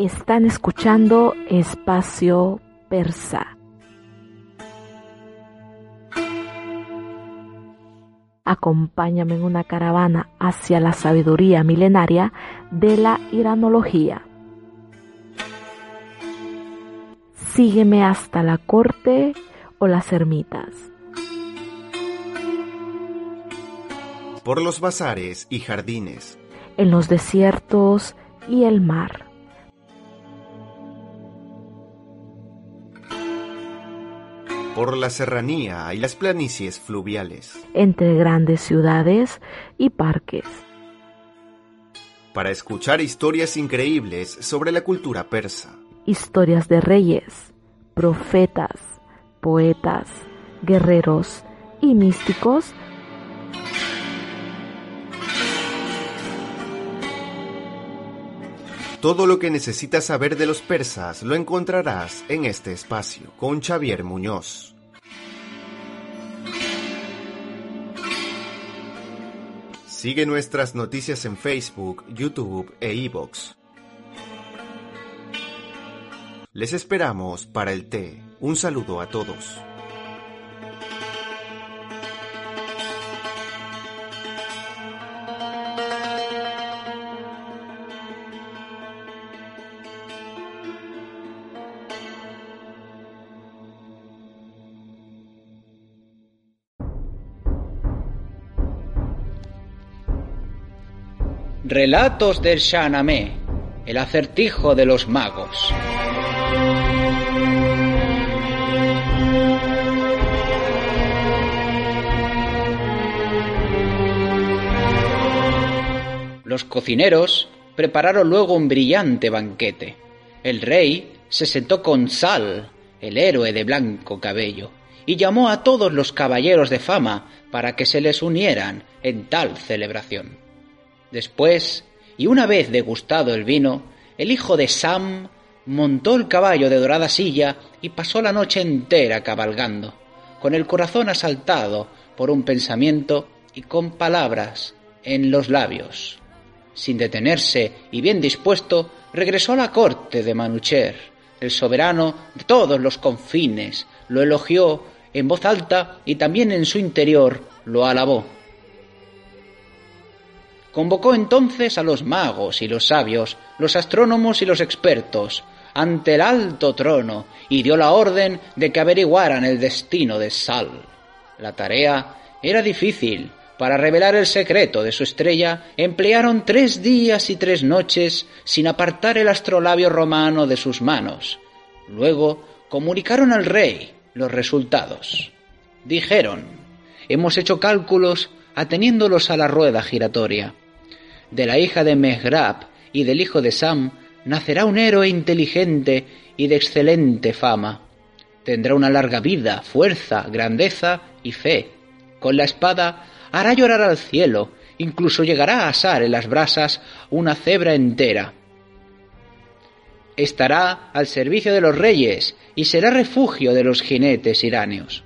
Están escuchando Espacio Persa. Acompáñame en una caravana hacia la sabiduría milenaria de la iranología. Sígueme hasta la corte o las ermitas. Por los bazares y jardines. En los desiertos y el mar por la serranía y las planicies fluviales. Entre grandes ciudades y parques. Para escuchar historias increíbles sobre la cultura persa. Historias de reyes, profetas, poetas, guerreros y místicos Todo lo que necesitas saber de los persas lo encontrarás en este espacio con Xavier Muñoz. Sigue nuestras noticias en Facebook, YouTube e iVoox. Les esperamos para el té. Un saludo a todos. Relatos del Shahnameh, el acertijo de los magos. Los cocineros prepararon luego un brillante banquete. El rey se sentó con Sal, el héroe de blanco cabello, y llamó a todos los caballeros de fama para que se les unieran en tal celebración. Después, y una vez degustado el vino, el hijo de Sam montó el caballo de dorada silla y pasó la noche entera cabalgando, con el corazón asaltado por un pensamiento y con palabras en los labios. Sin detenerse y bien dispuesto, regresó a la corte de Manucher. El soberano de todos los confines lo elogió en voz alta y también en su interior lo alabó. Convocó entonces a los magos y los sabios, los astrónomos y los expertos, ante el alto trono, y dio la orden de que averiguaran el destino de Sal. La tarea era difícil. Para revelar el secreto de su estrella, emplearon tres días y tres noches sin apartar el astrolabio romano de sus manos. Luego comunicaron al rey los resultados. Dijeron, hemos hecho cálculos ateniéndolos a la rueda giratoria. De la hija de Mehrab y del hijo de Sam nacerá un héroe inteligente y de excelente fama. Tendrá una larga vida, fuerza, grandeza y fe. Con la espada hará llorar al cielo, incluso llegará a asar en las brasas una cebra entera. Estará al servicio de los reyes y será refugio de los jinetes iráneos.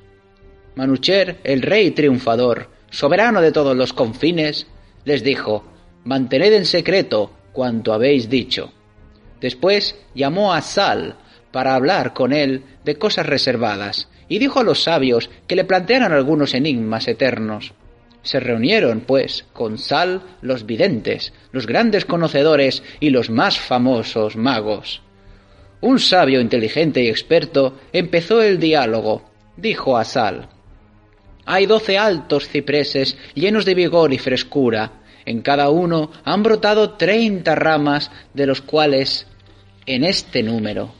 Manucher, el rey triunfador, soberano de todos los confines, les dijo, mantened en secreto cuanto habéis dicho. Después llamó a Sal para hablar con él de cosas reservadas, y dijo a los sabios que le plantearan algunos enigmas eternos. Se reunieron, pues, con Sal los videntes, los grandes conocedores y los más famosos magos. Un sabio inteligente y experto empezó el diálogo. Dijo a Sal Hay doce altos cipreses llenos de vigor y frescura, en cada uno han brotado treinta ramas, de los cuales en este número.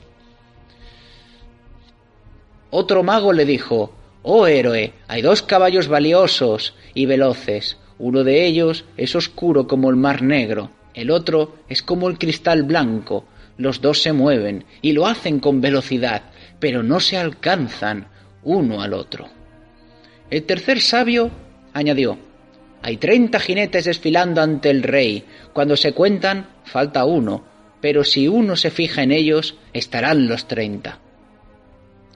Otro mago le dijo, Oh héroe, hay dos caballos valiosos y veloces, Uno de ellos es oscuro como el mar negro, el otro es como el cristal blanco. Los dos se mueven y lo hacen con velocidad, pero no se alcanzan uno al otro. El tercer sabio añadió, hay treinta jinetes desfilando ante el rey. Cuando se cuentan, falta uno, pero si uno se fija en ellos, estarán los treinta.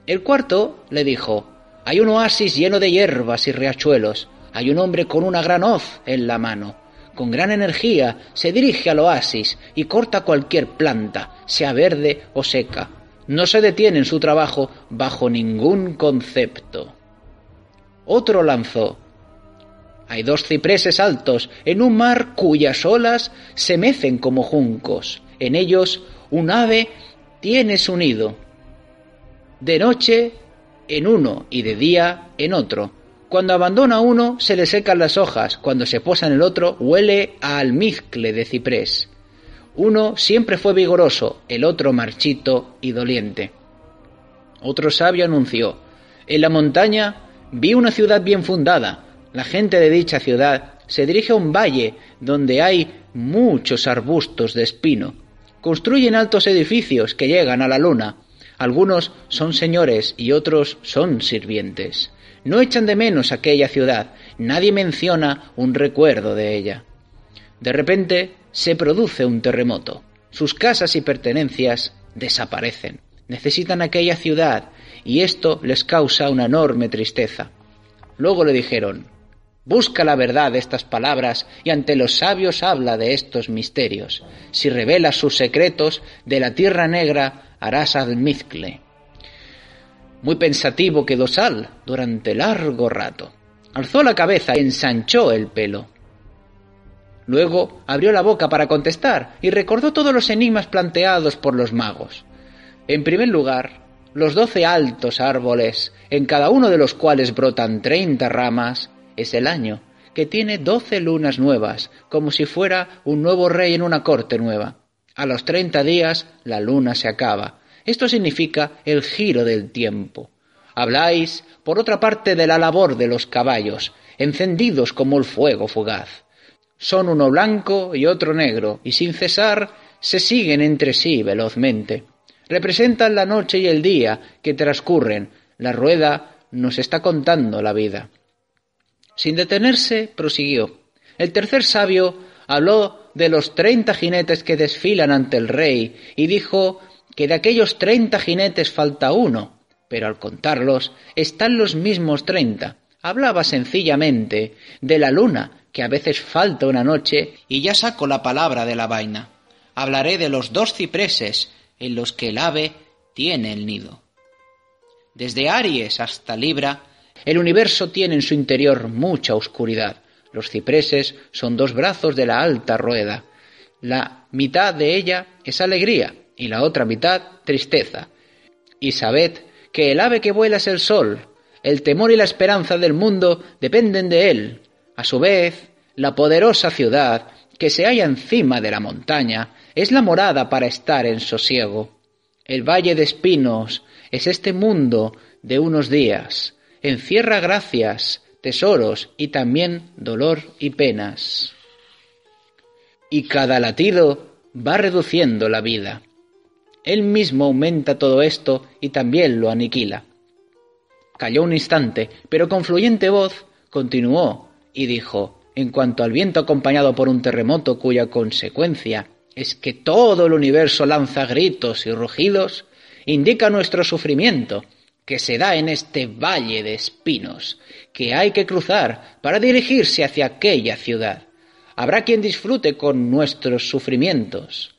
El cuarto le dijo, hay un oasis lleno de hierbas y riachuelos, hay un hombre con una gran hoz en la mano. Con gran energía se dirige al oasis y corta cualquier planta, sea verde o seca. No se detiene en su trabajo bajo ningún concepto. Otro lanzó. Hay dos cipreses altos en un mar cuyas olas se mecen como juncos. En ellos un ave tiene su nido. De noche en uno y de día en otro. Cuando abandona uno se le secan las hojas, cuando se posa en el otro huele a almizcle de ciprés. Uno siempre fue vigoroso, el otro marchito y doliente. Otro sabio anunció, en la montaña vi una ciudad bien fundada. La gente de dicha ciudad se dirige a un valle donde hay muchos arbustos de espino. Construyen altos edificios que llegan a la luna. Algunos son señores y otros son sirvientes. No echan de menos aquella ciudad, nadie menciona un recuerdo de ella. De repente se produce un terremoto. Sus casas y pertenencias desaparecen. Necesitan aquella ciudad y esto les causa una enorme tristeza. Luego le dijeron, Busca la verdad de estas palabras y ante los sabios habla de estos misterios. Si revelas sus secretos, de la tierra negra harás almizcle. Muy pensativo quedó Sal durante largo rato. Alzó la cabeza y ensanchó el pelo. Luego abrió la boca para contestar y recordó todos los enigmas planteados por los magos. En primer lugar, los doce altos árboles, en cada uno de los cuales brotan treinta ramas, es el año, que tiene doce lunas nuevas, como si fuera un nuevo rey en una corte nueva. A los treinta días la luna se acaba. Esto significa el giro del tiempo. Habláis, por otra parte, de la labor de los caballos, encendidos como el fuego fugaz. Son uno blanco y otro negro, y sin cesar se siguen entre sí velozmente. Representan la noche y el día que transcurren. La rueda nos está contando la vida. Sin detenerse, prosiguió. El tercer sabio habló de los treinta jinetes que desfilan ante el rey y dijo que de aquellos treinta jinetes falta uno, pero al contarlos están los mismos treinta. Hablaba sencillamente de la luna, que a veces falta una noche, y ya saco la palabra de la vaina. Hablaré de los dos cipreses en los que el ave tiene el nido. Desde Aries hasta Libra el universo tiene en su interior mucha oscuridad. Los cipreses son dos brazos de la alta rueda. La mitad de ella es alegría y la otra mitad tristeza. Y sabed que el ave que vuela es el sol. El temor y la esperanza del mundo dependen de él. A su vez, la poderosa ciudad que se halla encima de la montaña es la morada para estar en sosiego. El valle de espinos es este mundo de unos días encierra gracias, tesoros y también dolor y penas. Y cada latido va reduciendo la vida. Él mismo aumenta todo esto y también lo aniquila. Calló un instante, pero con fluyente voz continuó y dijo, en cuanto al viento acompañado por un terremoto cuya consecuencia es que todo el universo lanza gritos y rugidos, indica nuestro sufrimiento que se da en este valle de espinos, que hay que cruzar para dirigirse hacia aquella ciudad. Habrá quien disfrute con nuestros sufrimientos.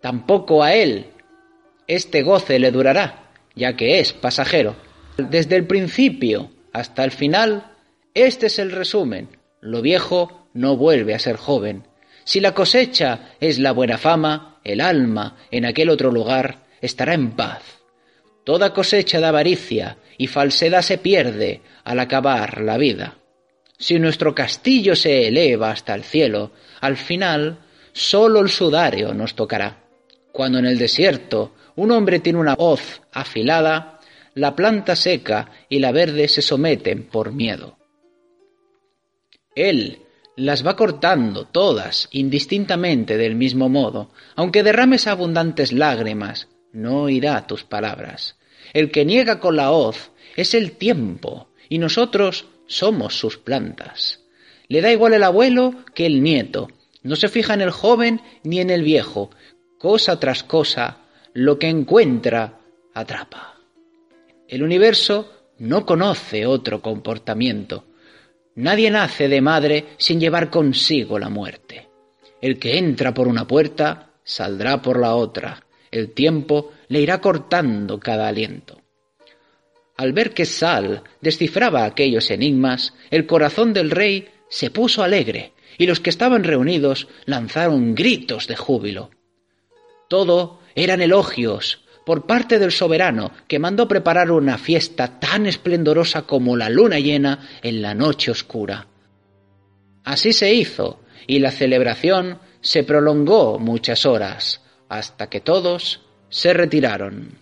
Tampoco a él este goce le durará, ya que es pasajero. Desde el principio hasta el final, este es el resumen. Lo viejo no vuelve a ser joven. Si la cosecha es la buena fama, el alma en aquel otro lugar estará en paz Toda cosecha de avaricia y falsedad se pierde al acabar la vida. Si nuestro castillo se eleva hasta el cielo, al final sólo el sudario nos tocará. Cuando en el desierto un hombre tiene una hoz afilada, la planta seca y la verde se someten por miedo. Él las va cortando todas indistintamente del mismo modo, aunque derrames abundantes lágrimas, no oirá tus palabras. El que niega con la hoz es el tiempo, y nosotros somos sus plantas. Le da igual el abuelo que el nieto, no se fija en el joven ni en el viejo, cosa tras cosa, lo que encuentra atrapa. El universo no conoce otro comportamiento. Nadie nace de madre sin llevar consigo la muerte. El que entra por una puerta saldrá por la otra. El tiempo le irá cortando cada aliento. Al ver que Sal descifraba aquellos enigmas, el corazón del rey se puso alegre y los que estaban reunidos lanzaron gritos de júbilo. Todo eran elogios por parte del soberano que mandó preparar una fiesta tan esplendorosa como la luna llena en la noche oscura. Así se hizo, y la celebración se prolongó muchas horas, hasta que todos se retiraron.